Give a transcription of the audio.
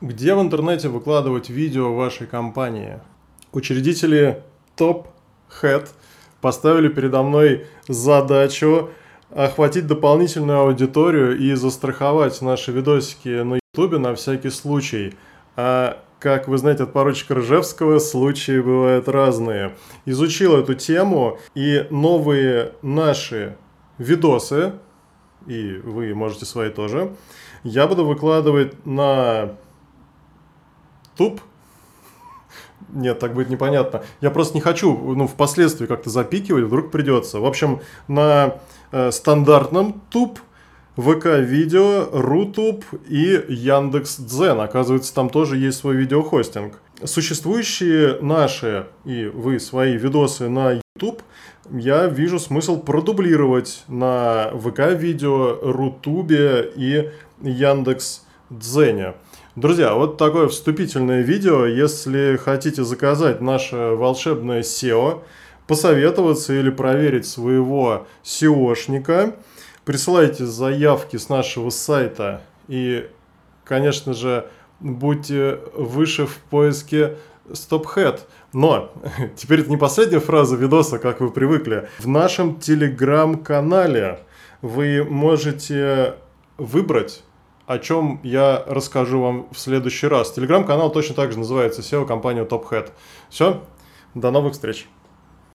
Где в интернете выкладывать видео вашей компании? Учредители Top Head поставили передо мной задачу охватить дополнительную аудиторию и застраховать наши видосики на YouTube на всякий случай. А как вы знаете от поручика Ржевского, случаи бывают разные. Изучил эту тему, и новые наши видосы, и вы можете свои тоже, я буду выкладывать на туп. Нет, так будет непонятно. Я просто не хочу, ну, впоследствии как-то запикивать, вдруг придется. В общем, на э, стандартном туп ВК-видео, Рутуб и Яндекс Дзен. Оказывается, там тоже есть свой видеохостинг. Существующие наши и вы свои видосы на YouTube я вижу смысл продублировать на ВК-видео, Рутубе и Яндекс Дзене. Друзья, вот такое вступительное видео. Если хотите заказать наше волшебное SEO, посоветоваться или проверить своего SEOшника, присылайте заявки с нашего сайта и, конечно же, будьте выше в поиске StopHead. Но теперь это не последняя фраза видоса, как вы привыкли. В нашем телеграм-канале вы можете выбрать о чем я расскажу вам в следующий раз. Телеграм-канал точно так же называется SEO компания Top Hat. Все, до новых встреч.